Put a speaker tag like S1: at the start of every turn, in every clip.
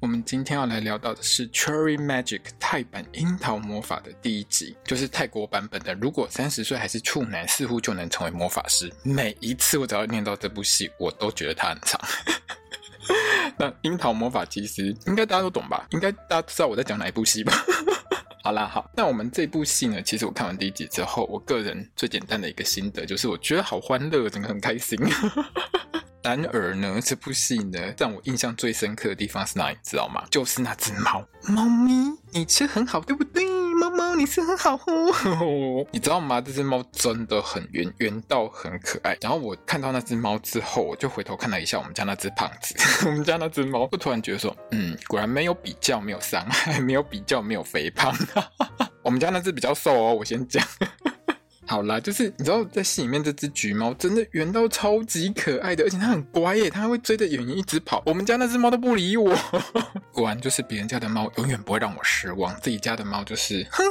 S1: 我们今天要来聊到的是《Cherry Magic》泰版樱桃魔法的第一集，就是泰国版本的。如果三十岁还是处男，似乎就能成为魔法师。每一次我只要念到这部戏，我都觉得它很长。那樱桃魔法其实应该大家都懂吧？应该大家知道我在讲哪一部戏吧？好啦，好，那我们这部戏呢？其实我看完第一集之后，我个人最简单的一个心得就是，我觉得好欢乐，整个很开心。然而呢，这部戏呢，让我印象最深刻的地方是哪里？知道吗？就是那只猫。猫咪，你吃很好，对不对？猫猫，你吃很好哦。你知道吗？这只猫真的很圆，圆到很可爱。然后我看到那只猫之后，我就回头看了一下我们家那只胖子。我们家那只猫，就突然觉得说，嗯，果然没有比较，没有伤害，没有比较，没有肥胖。我们家那只比较瘦哦，我先讲。好啦，就是你知道，在戏里面这只橘猫真的圆到超级可爱的，而且它很乖耶，它还会追着演员一直跑。我们家那只猫都不理我，果然就是别人家的猫永远不会让我失望，自己家的猫就是哼。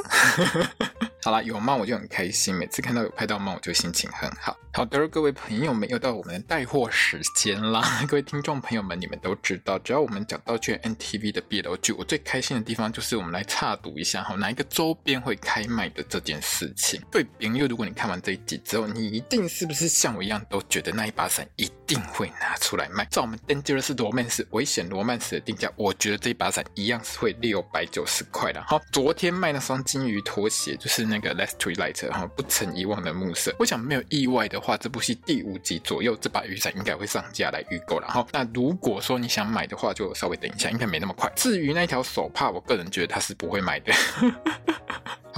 S1: 好啦，有猫我就很开心，每次看到有拍到猫，我就心情很好。好的，各位朋友们，又到我们的带货时间啦！各位听众朋友们，你们都知道，只要我们讲到 GMMTV 的 BL 剧，我最开心的地方就是我们来插赌一下哈，哪一个周边会开卖的这件事情。对，因为如果你看完这一集之后，你一定是不是像我一样都觉得那一把伞一定会拿出来卖？照我们 Dangerous Romance 危险罗曼史的定价，我觉得这一把伞一样是会六百九十块的。好，昨天卖那双金鱼拖鞋，就是那个 Last Twilight 哈，不曾遗忘的暮色。我想没有意外的话。这部戏第五集左右，这把雨伞应该会上架来预购。然后，那如果说你想买的话，就稍微等一下，应该没那么快。至于那条手帕，我个人觉得它是不会买的。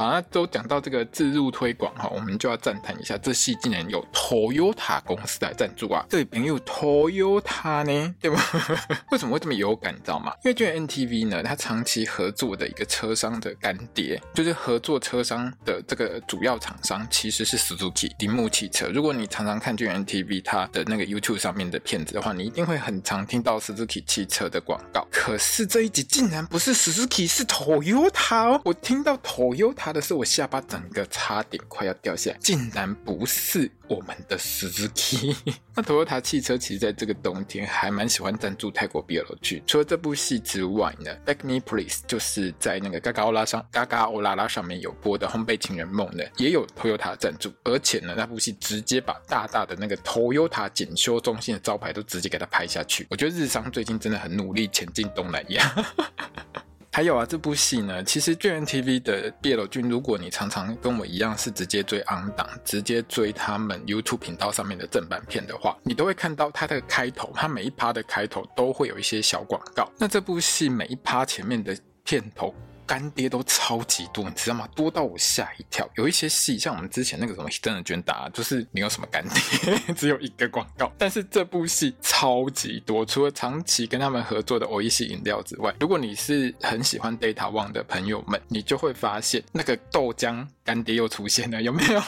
S1: 好，那都讲到这个自入推广哈，我们就要赞叹一下，这戏竟然有 Toyota 公司来赞助啊！对，朋友 Toyota 呢，对吧？为什么会这么有感，你知道吗？因为 GMMTV 呢，它长期合作的一个车商的干爹，就是合作车商的这个主要厂商，其实是 Suzuki 铃木汽车。如果你常常看 GMMTV 它的那个 YouTube 上面的片子的话，你一定会很常听到 Suzuki 汽车的广告。可是这一集竟然不是 Suzuki，是 Toyota 哦！我听到 Toyota 的是，我下巴整个差点快要掉下来，竟然不是。我们的 Suzuki，那 Toyota 汽车其实在这个冬天还蛮喜欢赞助泰国 BL 剧。除了这部戏之外呢，Back Me Please 就是在那个嘎嘎欧拉上，嘎嘎欧拉拉上面有播的《烘焙情人梦》呢，也有 Toyota 赞助。而且呢，那部戏直接把大大的那个 Toyota 检修中心的招牌都直接给它拍下去。我觉得日商最近真的很努力前进东南亚。还有啊，这部戏呢，其实巨人 TV 的 BL 剧，如果你常常跟我一样是直接追 on 档，直接追他们 YouTube 频道上面的正版片的话，你都会看到它的开头，它每一趴的开头都会有一些小广告。那这部戏每一趴前面的片头。干爹都超级多，你知道吗？多到我吓一跳。有一些戏，像我们之前那个什么真的捐打，就是没有什么干爹，只有一个广告。但是这部戏超级多，除了长期跟他们合作的欧伊系饮料之外，如果你是很喜欢 Data One 的朋友们，你就会发现那个豆浆干爹又出现了，有没有？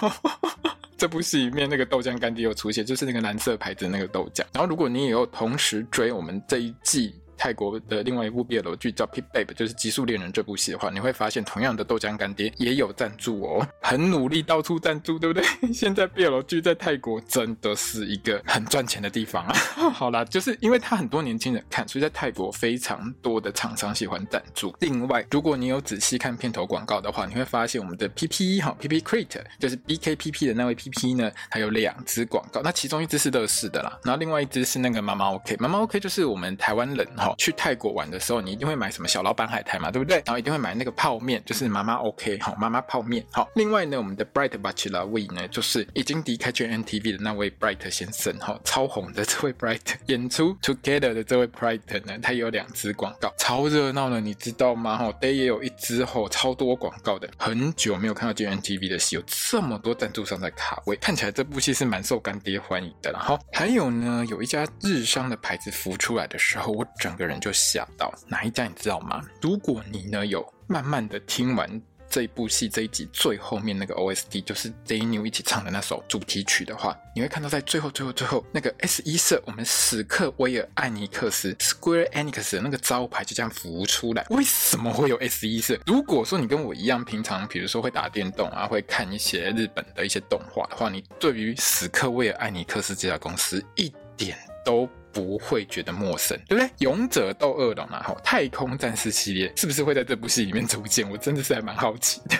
S1: 这部戏里面那个豆浆干爹又出现，就是那个蓝色牌子那个豆浆。然后如果你也有同时追我们这一季。泰国的另外一部 BL 剧叫《Pip Babe》，就是《极速恋人》这部戏的话，你会发现同样的豆浆干爹也有赞助哦，很努力到处赞助，对不对？现在 BL 剧在泰国真的是一个很赚钱的地方啊。好啦，就是因为他很多年轻人看，所以在泰国非常多的厂商喜欢赞助。另外，如果你有仔细看片头广告的话，你会发现我们的 PP 哈 PP Crate 就是 BKPP 的那位 PP 呢，它有两支广告，那其中一支是乐视的啦，然后另外一支是那个妈妈 OK，妈妈 OK 就是我们台湾人哈。去泰国玩的时候，你一定会买什么小老板海苔嘛，对不对？然后一定会买那个泡面，就是妈妈 OK 好，妈妈泡面好。另外呢，我们的 Bright Bachelor We 呢，就是已经离开 GNTV 的那位 Bright 先生哈，超红的这位 Bright 演出 Together 的这位 Bright 呢，他有两支广告，超热闹的，你知道吗？哈，Day 也有一支吼，超多广告的。很久没有看到 GNTV 的戏，有这么多赞助商在卡位，看起来这部戏是蛮受干爹欢迎的。然后还有呢，有一家日商的牌子浮出来的时候，我整个。个人就吓到，哪一家你知道吗？如果你呢有慢慢的听完。这部戏这一集最后面那个 OST 就是 Daniel 一起唱的那首主题曲的话，你会看到在最后最后最后那个 S1 社我们史克威尔艾尼克斯 Square Enix 的那个招牌就这样浮出来。为什么会有 S1 社？如果说你跟我一样，平常比如说会打电动啊，会看一些日本的一些动画的话，你对于史克威尔艾尼克斯这家公司一点都不会觉得陌生，对不对？勇者斗恶龙啊，哈，太空战士系列是不是会在这部戏里面出现？我真的是还蛮好奇的。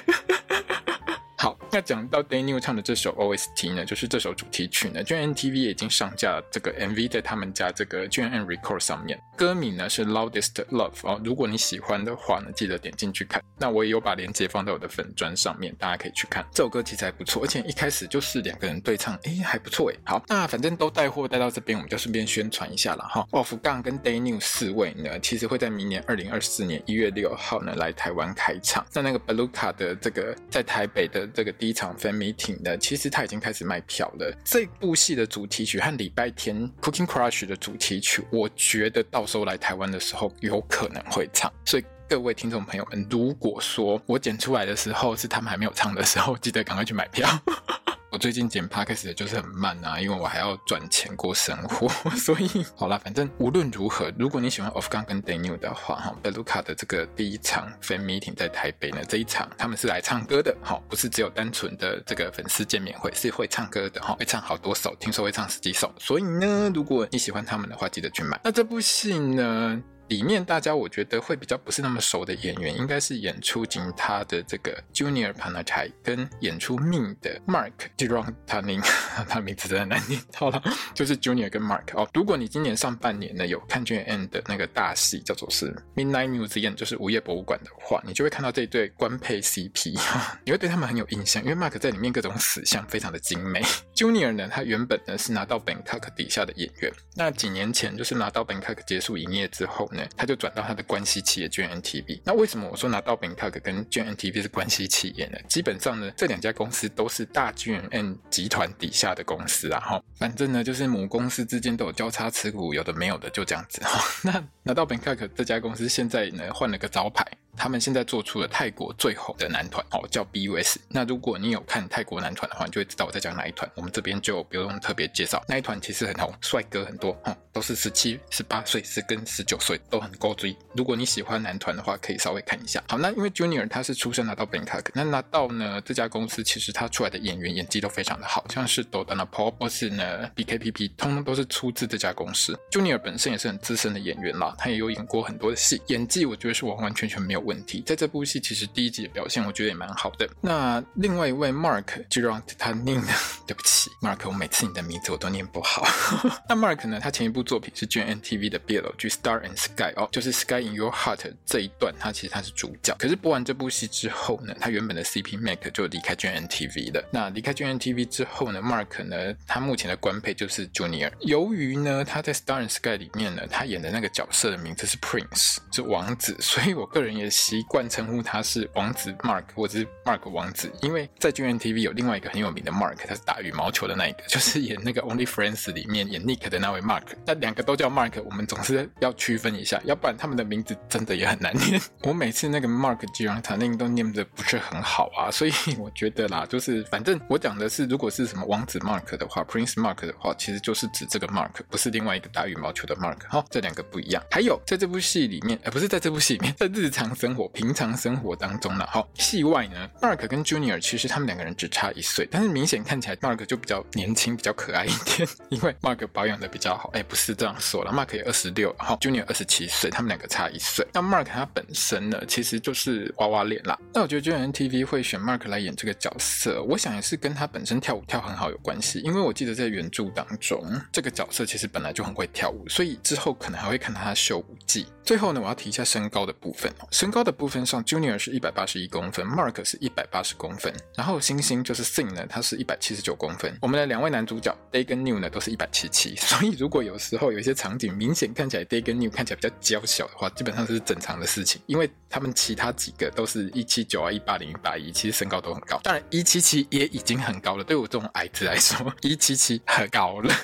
S1: 那讲到 Daniel 唱的这首 OST 呢，就是这首主题曲呢，GMMTV 已经上架了这个 MV 在他们家这个 GMM Record 上面，歌名呢是 Loudest Love 哦。如果你喜欢的话呢，记得点进去看。那我也有把链接放在我的粉专上面，大家可以去看。这首歌其实还不错，而且一开始就是两个人对唱，诶，还不错诶。好，那反正都带货带到这边，我们就顺便宣传一下了哈。Off 杠跟 Daniel 四位呢，其实会在明年二零二四年一月六号呢来台湾开唱。在那个 Beluga 的这个在台北的。这个第一场 fan meeting 的，其实他已经开始卖票了。这部戏的主题曲和礼拜天 Cooking Crush 的主题曲，我觉得到时候来台湾的时候有可能会唱。所以各位听众朋友们，如果说我剪出来的时候是他们还没有唱的时候，记得赶快去买票。我最近剪 podcast 就是很慢啊，因为我还要赚钱过生活，所以好啦，反正无论如何，如果你喜欢 Off Gun 跟 Daniel 的话，哈，Beluca 的这个第一场 fan meeting 在台北呢，这一场他们是来唱歌的，哈，不是只有单纯的这个粉丝见面会，是会唱歌的，哈，会唱好多首，听说会唱十几首，所以呢，如果你喜欢他们的话，记得去买。那这部戏呢？里面大家我觉得会比较不是那么熟的演员，应该是演出紧他的这个 Junior Panachai 跟演出命的 Mark d i r o n t a n i n 他名字真的难念。好了，就是 Junior 跟 Mark 哦。如果你今年上半年呢有看 JN 的那个大戏叫做是 Midnight Museum，就是午夜博物馆的话，你就会看到这一对官配 CP，你会对他们很有印象，因为 Mark 在里面各种死相非常的精美。Junior 呢，他原本呢是拿到 Bangkok 底下的演员，那几年前就是拿到 Bangkok 结束营业之后呢。他就转到他的关系企业 GMMTV。那为什么我说拿到 Bangkok 跟 GMMTV 是关系企业呢？基本上呢，这两家公司都是大卷 N 集团底下的公司啊。哈，反正呢，就是母公司之间都有交叉持股，有的没有的，就这样子哈。那拿到 Bangkok 这家公司现在呢，换了个招牌。他们现在做出了泰国最红的男团哦，叫 BUS。那如果你有看泰国男团的话，你就会知道我在讲哪一团。我们这边就不用特别介绍，那一团其实很红，帅哥很多，嗯，都是十七、十八岁，是跟十九岁都很高追。如果你喜欢男团的话，可以稍微看一下。好，那因为 Junior 他是出生拿到 b a n k o k 那拿到呢这家公司其实他出来的演员演技都非常的好，像是 Dodana Pop 或是呢 BKPP，通通都是出自这家公司。Junior 本身也是很资深的演员啦，他也有演过很多的戏，演技我觉得是完完全全没有问题，在这部。戏其实第一集的表现，我觉得也蛮好的。那另外一位 Mark Girard，他念的对不起，Mark，我每次你的名字我都念不好。那 Mark 呢？他前一部作品是 GMMTV 的 BL 剧《Star and Sky》哦，就是 Sky in Your Heart 这一段，他其实他是主角。可是播完这部戏之后呢，他原本的 CP Mac 就离开 GMMTV 了。那离开 GMMTV 之后呢，Mark 呢，他目前的官配就是 Junior。由于呢，他在 Star and Sky 里面呢，他演的那个角色的名字是 Prince，是王子，所以我个人也习惯称呼。他是王子 Mark，或者是 Mark 王子，因为在 GMMTV 有另外一个很有名的 Mark，他是打羽毛球的那一个，就是演那个 Only Friends 里面演 Nick 的那位 Mark。那两个都叫 Mark，我们总是要区分一下，要不然他们的名字真的也很难念。我每次那个 Mark 吉让塔令都念的不是很好啊，所以 我觉得啦，就是反正我讲的是，如果是什么王子 Mark 的话，Prince Mark 的话，其实就是指这个 Mark，不是另外一个打羽毛球的 Mark。哈，这两个不一样。还有在这部戏里面，呃，不是在这部戏里面，在日常生活、平常生活当中呢，好，戏外呢，Mark 跟 Junior 其实他们两个人只差一岁，但是明显看起来 Mark 就比较年轻、比较可爱一点，因为 Mark 保养的比较好。哎，不是这样说了，Mark 也二十六，好，Junior 二十七岁，他们两个差一岁。那 Mark 他本身呢，其实就是娃娃脸啦。那我觉得 GMMTV 会选 Mark 来演这个角色，我想也是跟他本身跳舞跳很好有关系，因为我记得在原著当中，这个角色其实本来就很会跳舞，所以之后可能还会看到他秀舞技。最后呢，我要提一下身高的部分哦，身高的部分上，Junior 是一百八十一公分，Mark 是一百八十公分，然后星星就是 Sing 呢，他是一百七十九公分。我们的两位男主角 Day 跟 New 呢都是一百七七，所以如果有时候有一些场景明显看起来 Day 跟 New 看起来比较娇小的话，基本上是正常的事情，因为他们其他几个都是一七九啊、一八零、一八一，其实身高都很高。当然一七七也已经很高了，对我这种矮子来说，一七七很高了。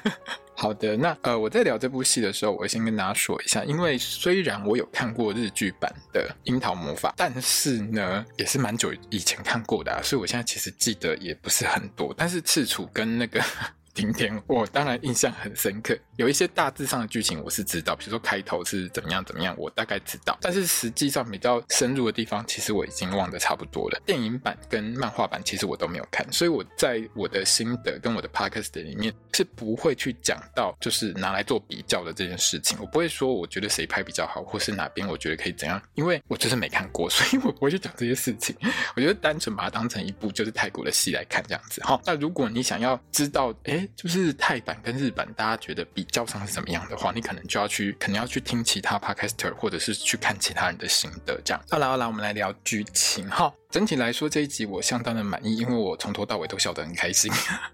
S1: 好的，那呃，我在聊这部戏的时候，我先跟大家说一下，因为虽然我有看过日剧版的《樱桃魔法》，但是呢，也是蛮久以前看过的啊，所以我现在其实记得也不是很多。但是赤楚跟那个。今天我当然印象很深刻，有一些大致上的剧情我是知道，比如说开头是怎么样怎么样，我大概知道。但是实际上比较深入的地方，其实我已经忘得差不多了。电影版跟漫画版其实我都没有看，所以我在我的心得跟我的 podcast 里面是不会去讲到就是拿来做比较的这件事情。我不会说我觉得谁拍比较好，或是哪边我觉得可以怎样，因为我就是没看过，所以我不会去讲这些事情。我觉得单纯把它当成一部就是泰国的戏来看这样子。好，那如果你想要知道，哎。就是泰版跟日版，大家觉得比较上是怎么样的话，你可能就要去，可能要去听其他 podcaster，或者是去看其他人的心得，这样。好啦好啦，我们来聊剧情哈。整体来说，这一集我相当的满意，因为我从头到尾都笑得很开心。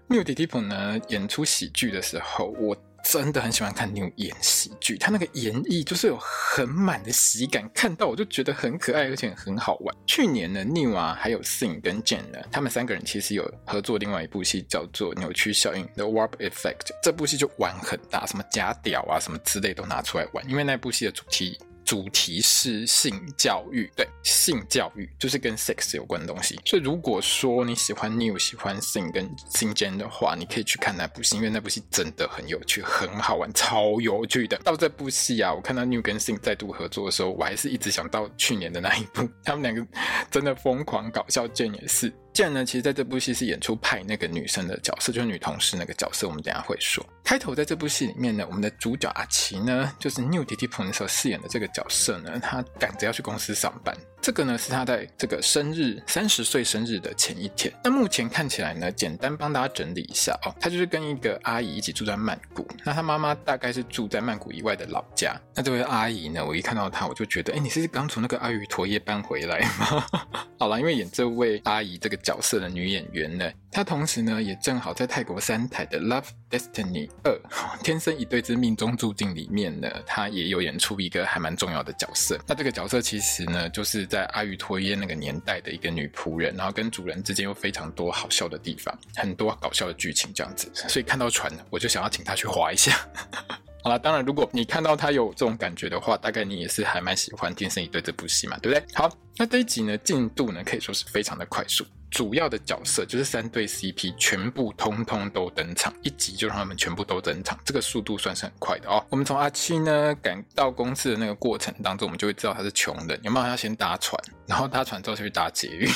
S1: 缪迪提普呢，演出喜剧的时候，我。真的很喜欢看 New 演喜剧，他那个演绎就是有很满的喜感，看到我就觉得很可爱，而且很好玩。去年呢，缪啊，还有 Sing 跟 Jane 呢，他们三个人其实有合作另外一部戏，叫做《扭曲效应》（The Warp Effect）。这部戏就玩很大，什么假屌啊，什么之类都拿出来玩，因为那部戏的主题。主题是性教育，对，性教育就是跟 sex 有关的东西。所以如果说你喜欢 New 喜欢 Sing 跟 Sing Jen 的话，你可以去看那部戏，因为那部戏真的很有趣，很好玩，超有趣的。到这部戏啊，我看到 New 跟 Sing 再度合作的时候，我还是一直想到去年的那一部，他们两个真的疯狂搞笑，Jen 也是。Jane 呢，其实在这部戏是演出派那个女生的角色，就是女同事那个角色。我们等下会说。开头在这部戏里面呢，我们的主角阿奇呢，就是 new TT Pro 那时候饰演的这个角色呢，他赶着要去公司上班。这个呢是他在这个生日三十岁生日的前一天。那目前看起来呢，简单帮大家整理一下哦，他就是跟一个阿姨一起住在曼谷。那他妈妈大概是住在曼谷以外的老家。那这位阿姨呢，我一看到她，我就觉得，哎，你是刚从那个阿瑜陀耶搬回来吗？好了，因为演这位阿姨这个角色的女演员呢，她同时呢也正好在泰国三台的《Love Destiny 二》天生一对之命中注定里面呢，她也有演出一个还蛮重要的角色。那这个角色其实呢，就是在阿瑜陀耶那个年代的一个女仆人，然后跟主人之间有非常多好笑的地方，很多搞笑的剧情这样子。所以看到船，我就想要请他去划一下。好了，当然，如果你看到他有这种感觉的话，大概你也是还蛮喜欢《天生一对》这部戏嘛，对不对？好，那这一集呢，进度呢可以说是非常的快速，主要的角色就是三对 CP，全部通通都登场，一集就让他们全部都登场，这个速度算是很快的哦。我们从阿七呢赶到公司的那个过程当中，我们就会知道他是穷的，有没有？要先搭船，然后搭船之后就去搭捷运。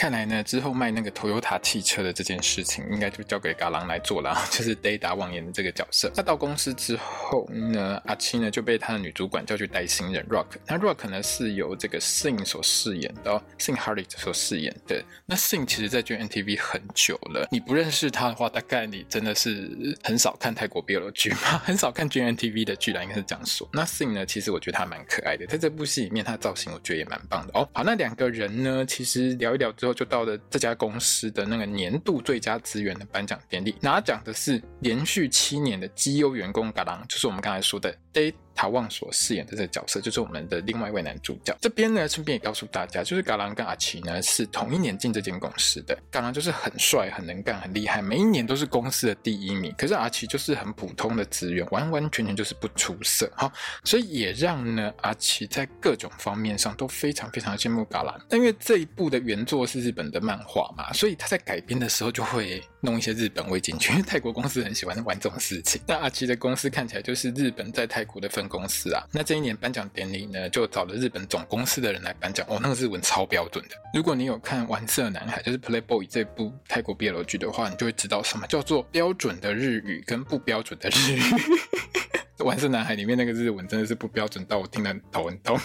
S1: 看来呢，之后卖那个 Toyota 汽车的这件事情，应该就交给嘎郎来做了，就是 Data 望言的这个角色。他到公司之后呢，阿七呢就被他的女主管叫去带新人 Rock。那 Rock 呢是由这个 Sing 所饰演的，Sing Hardy 所饰演的。那 Sing 其实在 gntv 很久了，你不认识他的话，大概你真的是很少看泰国 BL 剧吗，很少看 gntv 的剧啦，应该是这样说。那 Sing 呢，其实我觉得他蛮可爱的，在这部戏里面，他的造型我觉得也蛮棒的哦。好，那两个人呢，其实聊一聊之后。就到了这家公司的那个年度最佳资源的颁奖典礼，拿奖的是连续七年的绩优员工嘎郎，就是我们刚才说的 Day。塔旺所饰演的这个角色就是我们的另外一位男主角。这边呢，顺便也告诉大家，就是嘎郎跟阿奇呢是同一年进这间公司的。嘎郎就是很帅、很能干、很厉害，每一年都是公司的第一名。可是阿奇就是很普通的职员，完完全全就是不出色。好，所以也让呢阿奇在各种方面上都非常非常羡慕嘎郎。但因为这一部的原作是日本的漫画嘛，所以他在改编的时候就会弄一些日本味进去。因为泰国公司很喜欢玩这种事情。那阿奇的公司看起来就是日本在泰国的分公司啊，那这一年颁奖典礼呢，就找了日本总公司的人来颁奖。哦，那个日文超标准的。如果你有看《玩色男孩》就是《Playboy》这部泰国 BL 剧的话，你就会知道什么叫做标准的日语跟不标准的日语。《玩色男孩》里面那个日文真的是不标准到我听得头很痛。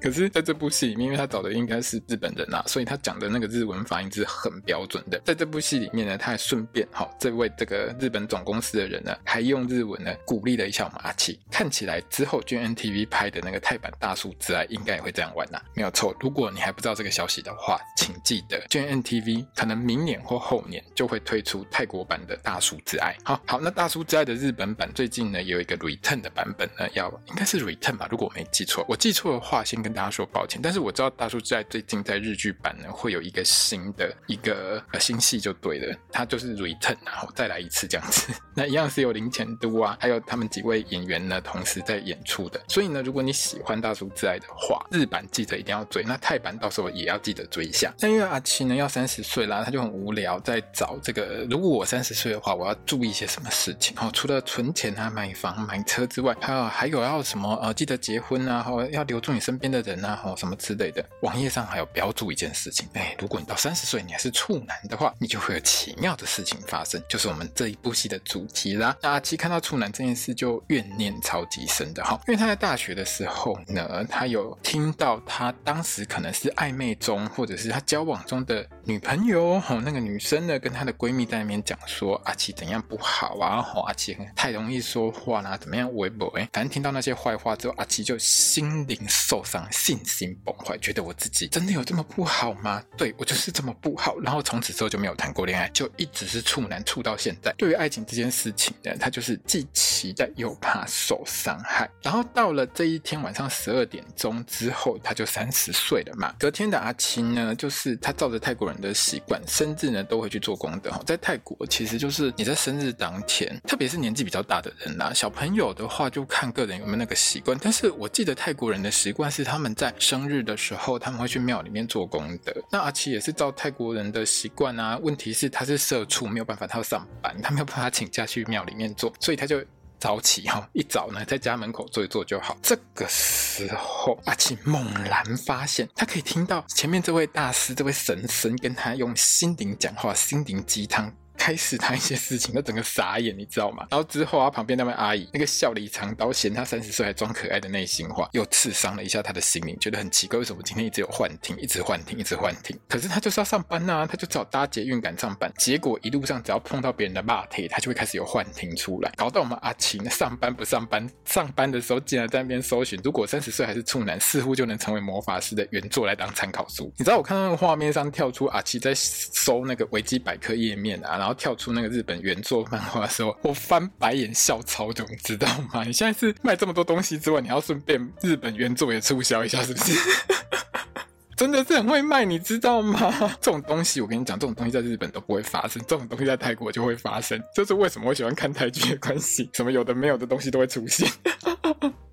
S1: 可是，在这部戏里面，因为他找的应该是日本人啊，所以他讲的那个日文发音是很标准的。在这部戏里面呢，他还顺便哈，这位这个日本总公司的人呢，还用日文呢鼓励了一下我们阿奇。看起来之后 GNTV 拍的那个泰版《大叔之爱》应该也会这样玩呐、没有错。如果你还不知道这个消息的话，请记得 GNTV 可能明年或后年就会推出泰国版的《大叔之爱》。好好，那《大叔之爱》的日本版最近呢有一个 Return 的版本呢，要应该是 Return 吧，如果我没记错，我记错的话先跟。跟大家说抱歉。但是我知道大叔之爱最近在日剧版呢会有一个新的一个呃新戏就对了，它就是 return，然后再来一次这样子。那一样是有林遣都啊，还有他们几位演员呢同时在演出的。所以呢，如果你喜欢大叔之爱的话，日版记得一定要追，那泰版到时候也要记得追一下。那因为阿七呢要三十岁啦，他就很无聊在找这个。如果我三十岁的话，我要注意些什么事情？哦，除了存钱啊、买房、买车之外，还有还有要什么？呃，记得结婚啊，或要留住你身边的人啊，或什么之类的。网页上还有标注一件事情，哎，如果你到三十岁你还是处男的话，你就会有奇妙的事情发生，就是我们这一部戏的主题啦。那阿七看到处男这件事就怨念超级深的哈，因为他在大学的时候呢，他有听到他当时可能是暧昧中，或者是他交往中的女朋友，哦，那个女生呢跟她的闺蜜在那边讲说阿七怎样不好啊，哦，阿七太容易说话啦，怎么样微博哎，反正听到那些坏话之后，阿七就心灵受伤，信心崩坏，觉得我自己真的有这么不好吗？对，我就是这么不好，然后从此之后就没有谈过恋爱，就一直是处男处到现在。对于爱情这件事情呢，他就是既期待又怕受伤害。然后到了这一天晚上十二点钟之后，他就三十岁了嘛。隔天的阿青呢，就是他照着泰国人的习惯，生日呢都会去做功德。在泰国其实就是你在生日当天，特别是年纪比较大的人啦，小朋友的话就看个人有没有那个习惯。但是我记得泰国人的习惯是他他们在生日的时候，他们会去庙里面做功德。那阿七也是照泰国人的习惯啊。问题是他是社畜，没有办法，他要上班，他没有办法请假去庙里面做，所以他就。早起哈，一早呢在家门口坐一坐就好。这个时候，阿七猛然发现，他可以听到前面这位大师、这位神神跟他用心灵讲话，心灵鸡汤。开始谈一些事情，他整个傻眼，你知道吗？然后之后啊，旁边那位阿姨，那个笑里藏刀，嫌他三十岁还装可爱的内心话，又刺伤了一下他的心灵，觉得很奇怪，为什么今天一直有幻听，一直幻听，一直幻听？可是他就是要上班呐、啊，他就只好搭捷运赶上班。结果一路上只要碰到别人的骂他，他就会开始有幻听出来，搞到我们阿晴上班不上班，上班的时候竟然在那边搜寻，如果三十岁还是处男，似乎就能成为魔法师的原作来当参考书。你知道我看到那个画面上跳出阿奇在搜那个维基百科页面啊，然后。跳出那个日本原作漫画的时候，我翻白眼笑超久，你知道吗？你现在是卖这么多东西之外，你要顺便日本原作也促销一下，是不是？真的是很会卖，你知道吗？这种东西我跟你讲，这种东西在日本都不会发生，这种东西在泰国就会发生，这是为什么我喜欢看泰剧的关系。什么有的没有的东西都会出现。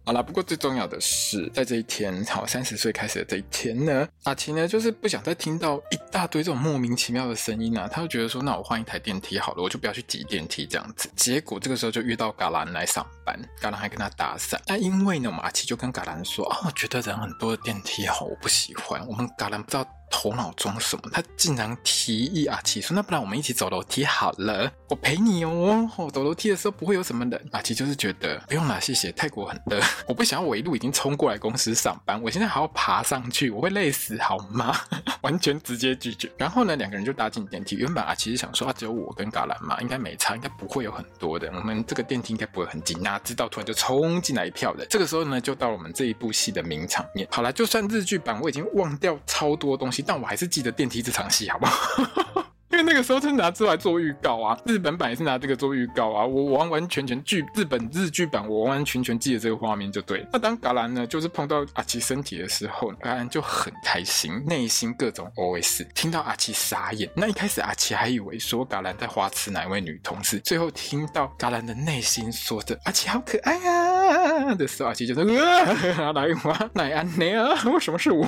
S1: 好啦，不过最重要的是，在这一天，好，三十岁开始的这一天呢，阿奇呢就是不想再听到一大堆这种莫名其妙的声音啊，他就觉得说，那我换一台电梯好了，我就不要去挤电梯这样子。结果这个时候就遇到嘎兰来上班，嘎兰还跟他搭讪。那因为呢，我们阿奇就跟嘎兰说啊，我觉得人很多的电梯好，我不喜欢。我们嘎兰不知道。头脑装什么？他竟然提议阿奇说：“那不然我们一起走楼梯好了，我陪你哦。哦走楼梯的时候不会有什么人。”阿奇就是觉得不用啦，谢谢。泰国很热，我不想要我一路已经冲过来公司上班，我现在还要爬上去，我会累死好吗？完全直接拒绝。然后呢，两个人就搭进电梯。原本阿奇是想说，啊，只有我跟嘎兰嘛，应该没差，应该不会有很多的。我们这个电梯应该不会很挤。哪知道突然就冲进来一票人。这个时候呢，就到了我们这一部戏的名场面。好啦，就算日剧版我已经忘掉超多东西。但我还是记得电梯这场戏，好不好？因为那个时候是拿出来做预告啊，日本版也是拿这个做预告啊，我完完全全剧日本日剧版，我完完全全记得这个画面就对。那当嘎兰呢，就是碰到阿奇身体的时候，嘎兰就很开心，内心各种 OS。听到阿奇傻眼，那一开始阿奇还以为说嘎兰在花痴哪位女同事，最后听到嘎兰的内心说着阿奇好可爱啊的时候，阿奇就说啊，来我来安内啊，为什么是我？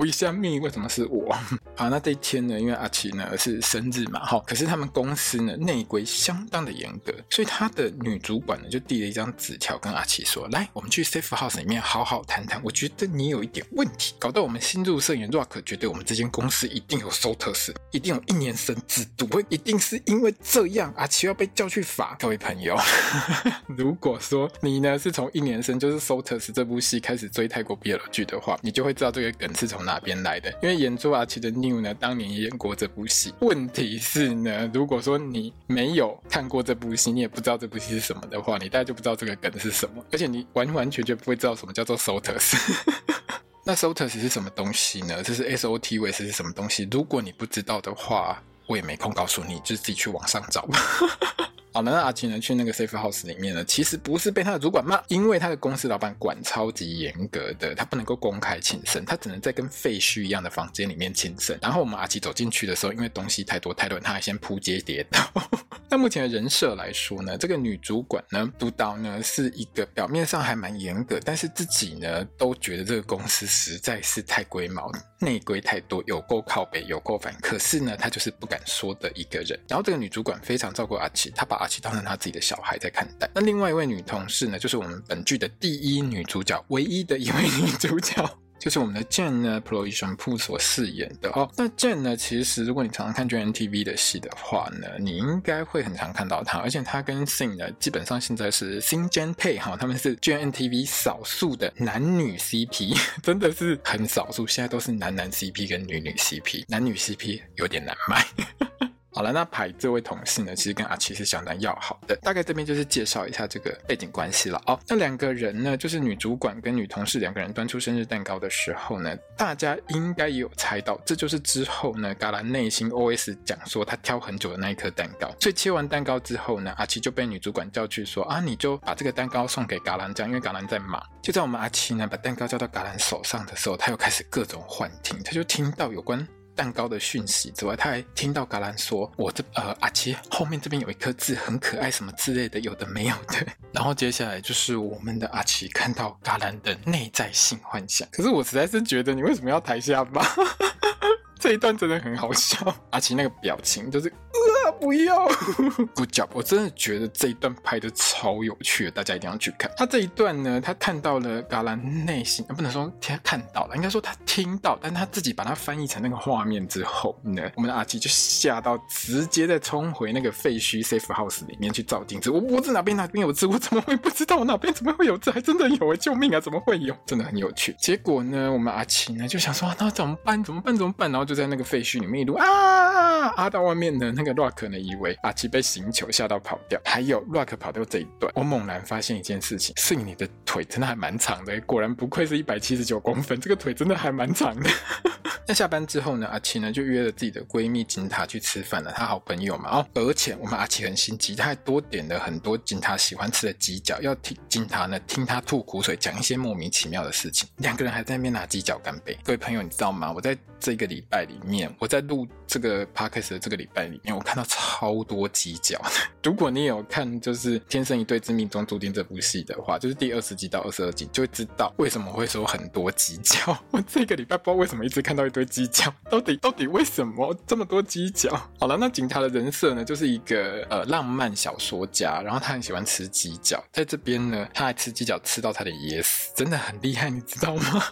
S1: 为什么？为什么是我？好，那这一天呢，因为阿奇呢是。生日嘛，哈，可是他们公司呢内规相当的严格，所以他的女主管呢就递了一张纸条跟阿奇说：“来，我们去 Safe House 里面好好谈谈。我觉得你有一点问题，搞到我们新入社员 Rock 觉得我们这间公司一定有收特色，一定有一年生制度，一定是因为这样，阿奇要被叫去罚。各位朋友，如果说你呢是从一年生就是收特色这部戏开始追泰国 BL 剧的话，你就会知道这个梗是从哪哪边来的，因为演朱啊奇的 New 呢当年也演过这部戏。问题是呢，如果说你没有看过这部戏，你也不知道这部戏是什么的话，你大概就不知道这个梗是什么，而且你完完全全不会知道什么叫做 SOTUS。那 SOTUS 是什么东西呢？这是 S O T U S 是什么东西？如果你不知道的话，我也没空告诉你，就自己去网上找吧。好了，那阿奇呢去那个 safe house 里面呢，其实不是被他的主管骂，因为他的公司老板管超级严格的，他不能够公开庆生，他只能在跟废墟一样的房间里面庆生。然后我们阿奇走进去的时候，因为东西太多太乱，他还先扑街跌倒。那目前的人设来说呢，这个女主管呢，督导呢是一个表面上还蛮严格，但是自己呢都觉得这个公司实在是太龟毛，内规太多，有够靠北，有够烦。可是呢，她就是不敢说的一个人。然后这个女主管非常照顾阿奇，她把阿奇当成她自己的小孩在看待。那另外一位女同事呢，就是我们本剧的第一女主角，唯一的一位女主角。就是我们的 Jane 呢，Ploy 神父所饰演的哦。那 Jane 呢，其实如果你常常看 GMMTV 的戏的话呢，你应该会很常看到她。而且她跟 Sing 呢，基本上现在是新兼配哈，他们是 GMMTV 少数的男女 CP，真的是很少数。现在都是男男 CP 跟女女 CP，男女 CP 有点难卖。好了，那牌这位同事呢，其实跟阿奇是相当要好的。大概这边就是介绍一下这个背景关系了哦。那两个人呢，就是女主管跟女同事两个人端出生日蛋糕的时候呢，大家应该也有猜到，这就是之后呢，嘎兰内心 OS 讲说他挑很久的那一颗蛋糕。所以切完蛋糕之后呢，阿奇就被女主管叫去说啊，你就把这个蛋糕送给嘎兰这样，因为嘎兰在忙。就在我们阿奇呢把蛋糕交到嘎兰手上的时候，他又开始各种幻听，他就听到有关。蛋糕的讯息之外，他还听到嘎兰说：“我这呃阿奇后面这边有一颗痣，很可爱，什么之类的，有的没有的。”然后接下来就是我们的阿奇看到嘎兰的内在性幻想。可是我实在是觉得，你为什么要抬下巴？这一段真的很好笑，阿奇那个表情就是。不要，Good job！我真的觉得这一段拍的超有趣，大家一定要去看。他这一段呢，他看到了嘎兰内心，不能说他看到了，应该说他听到，但他自己把它翻译成那个画面之后呢，我们的阿奇就吓到，直接再冲回那个废墟 safe house 里面去照镜子。我脖子哪边哪边有痣？我怎么会不知道我哪边怎么会有痣？还真的有哎！救命啊！怎么会有？真的很有趣。结果呢，我们阿奇呢就想说，那怎么办？怎么办？怎么办？然后就在那个废墟里面一路啊啊到外面的那个 rock。可能以为阿奇被刑求吓到跑掉，还有 Rock 跑掉这一段，我猛然发现一件事情：是你的腿真的还蛮长的，果然不愧是一百七十九公分，这个腿真的还蛮长的。那下班之后呢，阿奇呢就约了自己的闺蜜金塔去吃饭了，她好朋友嘛哦，而且我们阿奇很心机，他还多点了很多金塔喜欢吃的鸡脚，要听金塔呢听他吐苦水，讲一些莫名其妙的事情。两个人还在那边拿鸡脚干杯。各位朋友，你知道吗？我在这个礼拜里面，我在录这个 podcast 的这个礼拜里面，我看到。超多鸡脚！如果你有看就是《天生一对之命中注定》这部戏的话，就是第二十集到二十二集，就会知道为什么会说很多鸡脚。我这个礼拜不知道为什么一直看到一堆鸡脚，到底到底为什么这么多鸡脚？好了，那警察的人设呢，就是一个呃浪漫小说家，然后他很喜欢吃鸡脚，在这边呢，他还吃鸡脚吃到他的野死，真的很厉害，你知道吗？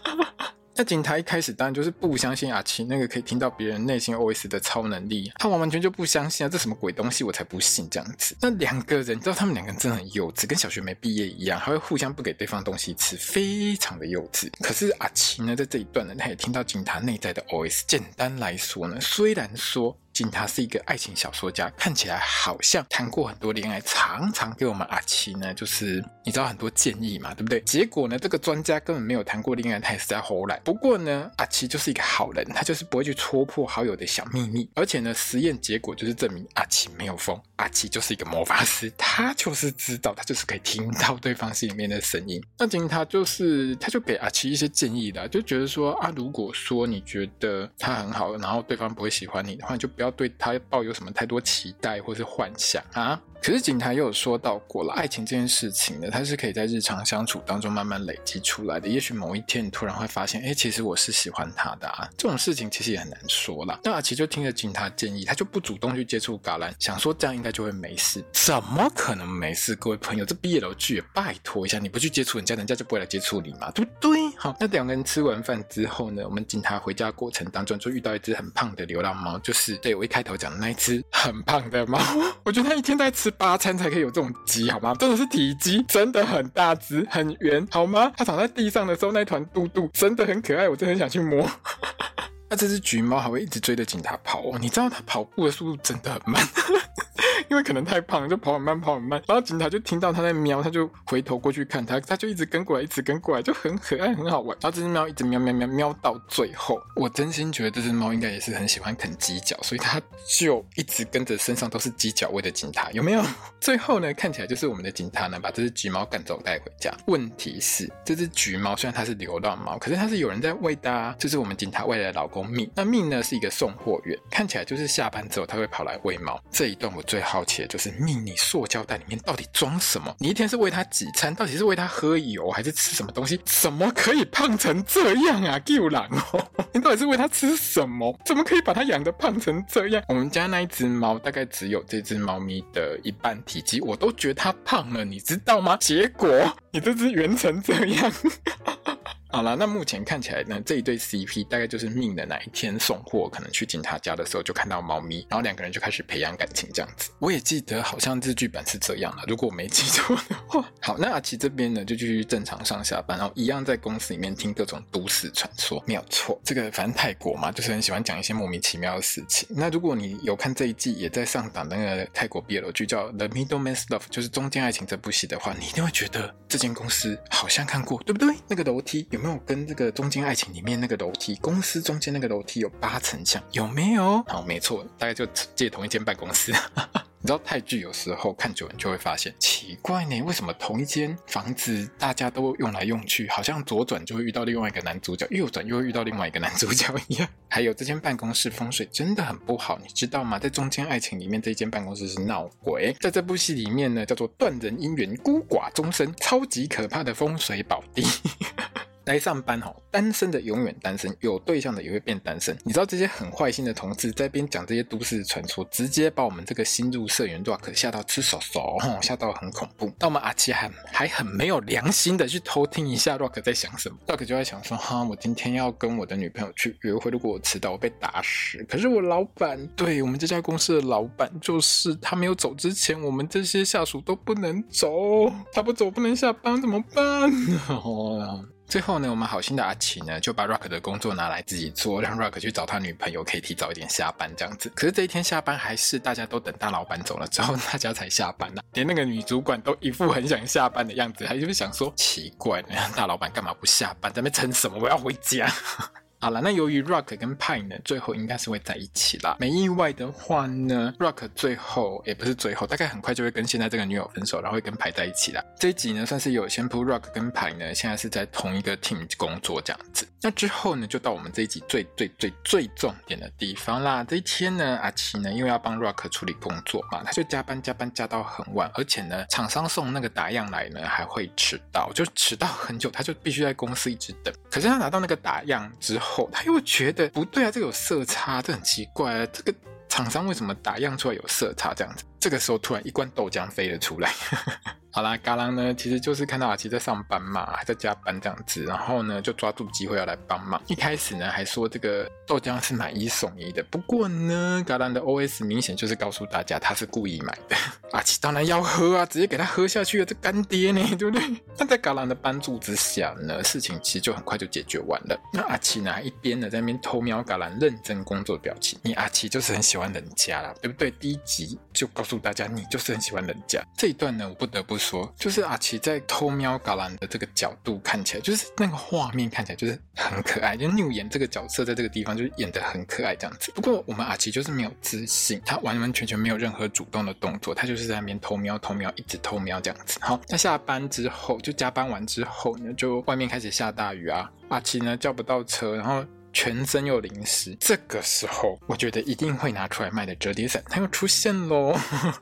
S1: 那警察一开始当然就是不相信阿奇那个可以听到别人内心 OS 的超能力，他完完全就不相信啊，这什么鬼东西，我才不信这样子。那两个人，你知道他们两个人真的很幼稚，跟小学没毕业一样，还会互相不给对方东西吃，非常的幼稚。可是阿奇呢，在这一段呢，他也听到警察内在的 OS。简单来说呢，虽然说。他是一个爱情小说家，看起来好像谈过很多恋爱，常常给我们阿奇呢，就是你知道很多建议嘛，对不对？结果呢，这个专家根本没有谈过恋爱，他也是在胡来。不过呢，阿奇就是一个好人，他就是不会去戳破好友的小秘密，而且呢，实验结果就是证明阿奇没有疯，阿奇就是一个魔法师，他就是知道，他就是可以听到对方心里面的声音。那今天他就是，他就给阿奇一些建议的，就觉得说啊，如果说你觉得他很好，然后对方不会喜欢你的话，你就不要。要对他抱有什么太多期待或是幻想啊？可是警台又有说到过了，爱情这件事情呢，它是可以在日常相处当中慢慢累积出来的。也许某一天你突然会发现，哎，其实我是喜欢他的啊。这种事情其实也很难说啦。那阿奇就听了警台建议，他就不主动去接触嘎兰，想说这样应该就会没事。怎么可能没事？各位朋友，这毕业楼剧，拜托一下，你不去接触人家，人家就不会来接触你嘛，对不对？好，那两个人吃完饭之后呢，我们警台回家过程当中就遇到一只很胖的流浪猫，就是对我一开头讲的那一只很胖的猫。我觉得它一天在吃八餐才可以有。这种鸡好吗？真的是体积真的很大只，很圆好吗？它躺在地上的时候，那团肚肚真的很可爱，我真的很想去摸。那这只橘猫还会一直追着警察跑哦。你知道它跑步的速度真的很慢。因为可能太胖，就跑很慢，跑很慢。然后警察就听到它在喵，他就回头过去看它，它就一直跟过来，一直跟过来，就很可爱，很好玩。然后这只猫一直喵喵喵喵到最后，我真心觉得这只猫应该也是很喜欢啃鸡脚，所以它就一直跟着身上都是鸡脚味的警察，有没有？最后呢，看起来就是我们的警察呢把这只橘猫赶走带回家。问题是，这只橘猫虽然它是流浪猫，可是它是有人在喂的啊，就是我们警察未来的老公命。那命呢是一个送货员，看起来就是下班之后他会跑来喂猫。这一段我最好奇的就是命，你塑胶袋里面到底装什么？你一天是喂它几餐？到底是喂它喝油，还是吃什么东西？怎么可以胖成这样啊？救狼哦！你到底是喂它吃什么？怎么可以把它养得胖成这样？我们家那一只猫大概只有这只猫咪的一半体积，我都觉得它胖了，你知道吗？结果你这只圆成这样。好了，那目前看起来呢，这一对 CP 大概就是命的哪一天送货，可能去警察家的时候就看到猫咪，然后两个人就开始培养感情这样子。我也记得好像日剧版是这样的，如果我没记错的话。好，那阿奇这边呢就继续正常上下班，然后一样在公司里面听各种都市传说。没有错，这个反正泰国嘛，就是很喜欢讲一些莫名其妙的事情。那如果你有看这一季也在上档那个泰国 BL 剧叫《The Middleman's Love》，就是中间爱情这部戏的话，你一定会觉得这间公司好像看过，对不对？那个楼梯有没有跟这个中间爱情里面那个楼梯，公司中间那个楼梯有八层像，有没有？好，没错，大概就借同一间办公室。你知道泰剧有时候看久了就会发现奇怪呢，为什么同一间房子大家都用来用去，好像左转就会遇到另外一个男主角，右转又会遇到另外一个男主角一样。还有这间办公室风水真的很不好，你知道吗？在中间爱情里面，这间办公室是闹鬼。在这部戏里面呢，叫做断人姻缘，孤寡终身，超级可怕的风水宝地。来上班哈，单身的永远单身，有对象的也会变单身。你知道这些很坏心的同事在边讲这些都市传说，直接把我们这个新入社员 Rock 吓到吃手手，吓到很恐怖。那我们阿奇还还很没有良心的去偷听一下 Rock 在想什么。Rock 就在想说，哈，我今天要跟我的女朋友去约会，如果我迟到，我被打死。可是我老板，对，我们这家公司的老板，就是他没有走之前，我们这些下属都不能走。他不走，不能下班，怎么办？哦。最后呢，我们好心的阿奇呢，就把 Rock 的工作拿来自己做，让 Rock 去找他女朋友，可以提早一点下班这样子。可是这一天下班还是大家都等大老板走了之后，大家才下班呢、啊。连那个女主管都一副很想下班的样子，还就是想说奇怪呢，大老板干嘛不下班，在那边撑什么？我要回家。好了，那由于 Rock 跟 Pine 呢，最后应该是会在一起啦。没意外的话呢，Rock 最后也不是最后，大概很快就会跟现在这个女友分手，然后会跟 Pine 在一起啦。这一集呢，算是有先铺 Rock 跟 Pine 呢，现在是在同一个 team 工作这样子。那之后呢，就到我们这一集最最最最重点的地方啦。这一天呢，阿奇呢，因为要帮 Rock 处理工作嘛，他就加班加班加到很晚，而且呢，厂商送那个打样来呢，还会迟到，就迟到很久，他就必须在公司一直等。可是他拿到那个打样之后，后他又觉得不对啊，这个有色差，这很奇怪啊，这个厂商为什么打样出来有色差这样子？这个时候突然一罐豆浆飞了出来。好啦，嘎郎呢，其实就是看到阿奇在上班嘛，还在加班这样子，然后呢就抓住机会要来帮忙。一开始呢还说这个豆浆是买一送一的，不过呢，嘎郎的 OS 明显就是告诉大家他是故意买的。阿奇当然要喝啊，直接给他喝下去了，这干爹呢，对不对？但在嘎郎的帮助之下呢，事情其实就很快就解决完了。那阿奇呢一边呢在那边偷瞄嘎郎认真工作的表情，你阿奇就是很喜欢人家啦，对不对？第一集就告诉大家你就是很喜欢人家。这一段呢，我不得不说。说就是阿奇在偷瞄嘎兰的这个角度看起来，就是那个画面看起来就是很可爱，就缪演这个角色在这个地方就是演得很可爱这样子。不过我们阿奇就是没有自信，他完完全全没有任何主动的动作，他就是在那边偷瞄偷瞄，一直偷瞄这样子。好，那下班之后就加班完之后呢，就外面开始下大雨啊，阿奇呢叫不到车，然后。全身又淋湿，这个时候我觉得一定会拿出来卖的折叠伞，它又出现喽。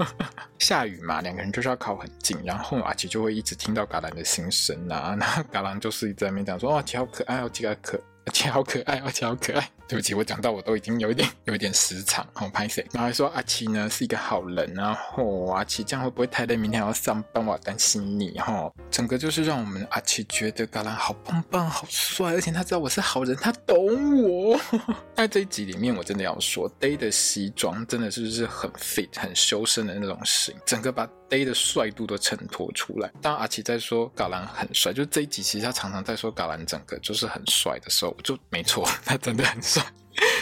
S1: 下雨嘛，两个人就是要靠很近，然后阿奇就会一直听到嘎兰的心声呐，然后嘎兰就是一直在那边讲说，哇，阿奇好可爱，哦奇好可，阿奇好可爱，阿奇好可爱。对不起，我讲到我都已经有一点有一点时长，好拍谢。然后还说阿奇呢是一个好人，然后阿奇这样会不会太累？明天还要上班，我担心你哈。整个就是让我们阿奇觉得嘎兰好棒棒、好帅，而且他知道我是好人，他懂我。在这一集里面，我真的要说，Day 的西装真的是是很 fit、很修身的那种型，整个把 Day 的帅度都衬托出来。当阿奇在说嘎兰很帅，就这一集其实他常常在说嘎兰整个就是很帅的时候，就没错，他真的很帅。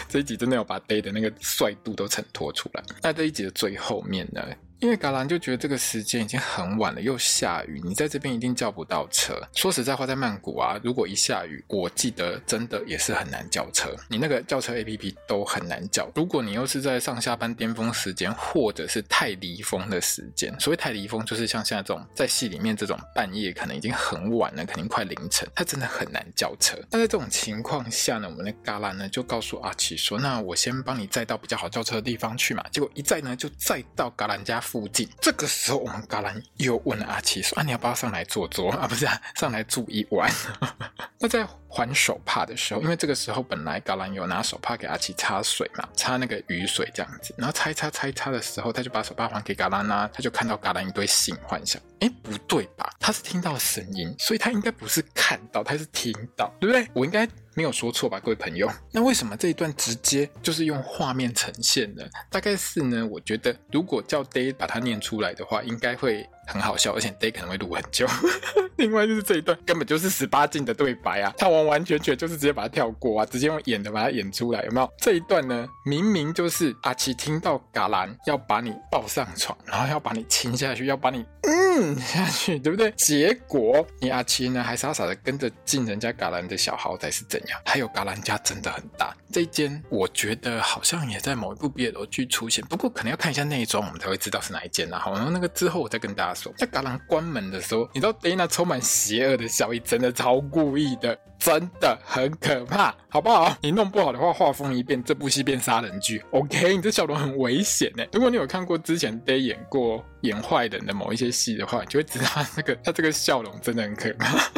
S1: 这一集真的有把 Day 的那个帅度都衬托出来。那这一集的最后面呢？因为嘎兰就觉得这个时间已经很晚了，又下雨，你在这边一定叫不到车。说实在话，在曼谷啊，如果一下雨，我记得真的也是很难叫车。你那个叫车 APP 都很难叫。如果你又是在上下班巅峰时间，或者是太离峰的时间，所谓太离峰，就是像现在这种在戏里面这种半夜可能已经很晚了，肯定快凌晨，它真的很难叫车。那在这种情况下呢，我们的嘎兰呢就告诉阿奇说：“那我先帮你载到比较好叫车的地方去嘛。”结果一载呢，就载到嘎兰家。附近，这个时候我们嘎兰又问阿奇说：“啊，你要不要上来坐坐 啊？不是啊，上来住一晚。”那在还手帕的时候，因为这个时候本来嘎兰有拿手帕给阿奇擦水嘛，擦那个雨水这样子，然后擦一擦擦一擦的时候，他就把手帕还给嘎兰啦，他就看到嘎兰一堆性幻想。哎，不对吧？他是听到声音，所以他应该不是看到，他是听到，对不对？我应该。没有说错吧，各位朋友？那为什么这一段直接就是用画面呈现呢？大概是呢，我觉得如果叫 Day 把它念出来的话，应该会很好笑，而且 Day 可能会录很久。另外就是这一段根本就是十八禁的对白啊，他完完全全就是直接把它跳过啊，直接用演的把它演出来，有没有？这一段呢，明明就是阿奇听到嘎兰要把你抱上床，然后要把你亲下去，要把你嗯 下去，对不对？结果你阿奇呢还傻傻的跟着进人家嘎兰的小豪宅是怎样？还有嘎兰家真的很大，这一间我觉得好像也在某一部 BL 剧出现，不过可能要看一下内装，我们才会知道是哪一间啦。好，然后那个之后我再跟大家在橄榄关门的时候，你知道 Day 充满邪恶的笑意，真的超故意的，真的很可怕，好不好？你弄不好的话，画风一变，这部戏变杀人剧。OK，你这笑容很危险呢。如果你有看过之前 Day 演过演坏人的某一些戏的话，你就会知道那个他这个笑容真的很可怕。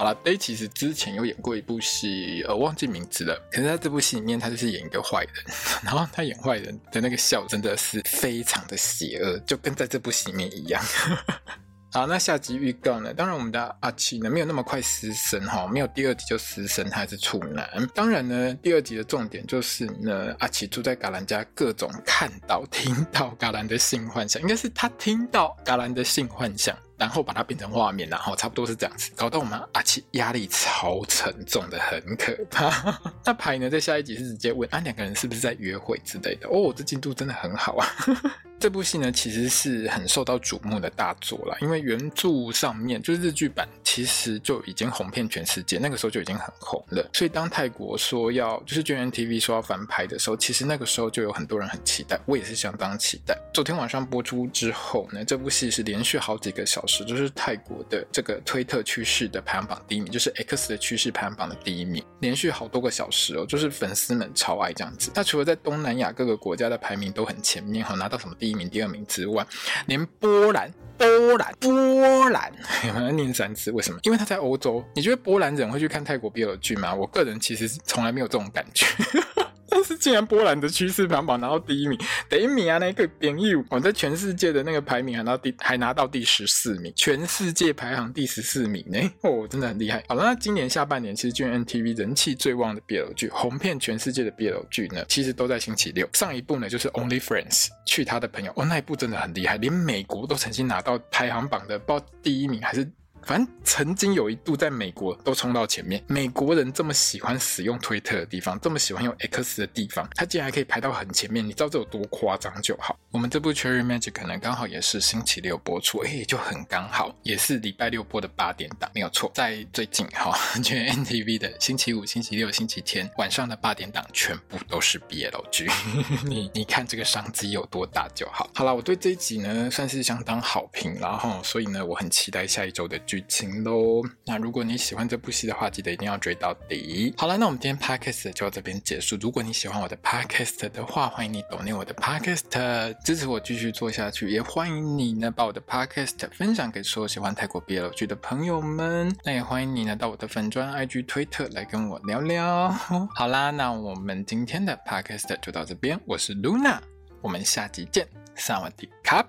S1: 好了，Day 其实之前有演过一部戏，呃，忘记名字了。可是在这部戏里面，他就是演一个坏人，然后他演坏人的那个笑真的是非常的邪恶，就跟在这部戏里面一样。好，那下集预告呢？当然，我们的阿奇呢没有那么快失身哈，没有第二集就失身，他是处男。当然呢，第二集的重点就是呢，阿奇住在嘎兰家，各种看到、听到嘎兰的性幻想，应该是他听到嘎兰的性幻想。然后把它变成画面，然后差不多是这样子，搞到我们阿奇压力超沉重的，很可怕。那牌呢，在下一集是直接问啊，两个人是不是在约会之类的？哦，这进度真的很好啊。这部戏呢，其实是很受到瞩目的大作啦，因为原著上面就是日剧版，其实就已经红遍全世界，那个时候就已经很红了。所以当泰国说要，就是 GNTV 说要翻拍的时候，其实那个时候就有很多人很期待，我也是相当期待。昨天晚上播出之后呢，这部戏是连续好几个小时时，就是泰国的这个推特趋势的排行榜第一名，就是 X 的趋势排行榜的第一名，连续好多个小时哦，就是粉丝们超爱这样子。那除了在东南亚各个国家的排名都很前面，哈，拿到什么第一名、第二名之外，连波兰、波兰、波兰，我要念三次，为什么？因为他在欧洲。你觉得波兰人会去看泰国 BL 剧吗？我个人其实从来没有这种感觉。但是竟然波兰的趋势排行榜拿到第一名，第一名啊，那个朋友，我在全世界的那个排名还拿到第还拿到第十四名，全世界排行第十四名呢，哦，真的很厉害。好了，那今年下半年其实 G N T V 人气最旺的 BL 剧，红遍全世界的 BL 剧呢，其实都在星期六。上一部呢就是 Only Friends，去他的朋友，哦，那一部真的很厉害，连美国都曾经拿到排行榜的，不知道第一名还是。反正曾经有一度在美国都冲到前面。美国人这么喜欢使用推特的地方，这么喜欢用 X 的地方，他竟然还可以排到很前面。你知道这有多夸张就好。我们这部《Cherry Magic》可能刚好也是星期六播出，哎，就很刚好，也是礼拜六播的八点档，没有错。在最近哈 全 NTV 的星期五、星期六、星期天晚上的八点档全部都是 BL 剧。你你看这个商机有多大就好。好了，我对这一集呢算是相当好评，然后所以呢我很期待下一周的。剧情喽，那如果你喜欢这部戏的话，记得一定要追到底。好了，那我们今天 podcast 就到这边结束。如果你喜欢我的 podcast 的话，欢迎你 donate 我的 podcast 支持我继续做下去。也欢迎你呢把我的 podcast 分享给所有喜欢泰国 BL 剧的朋友们。那也欢迎你呢到我的粉专 IG 推特来跟我聊聊。好啦，那我们今天的 podcast 就到这边。我是 Luna，我们下集见，萨瓦迪卡。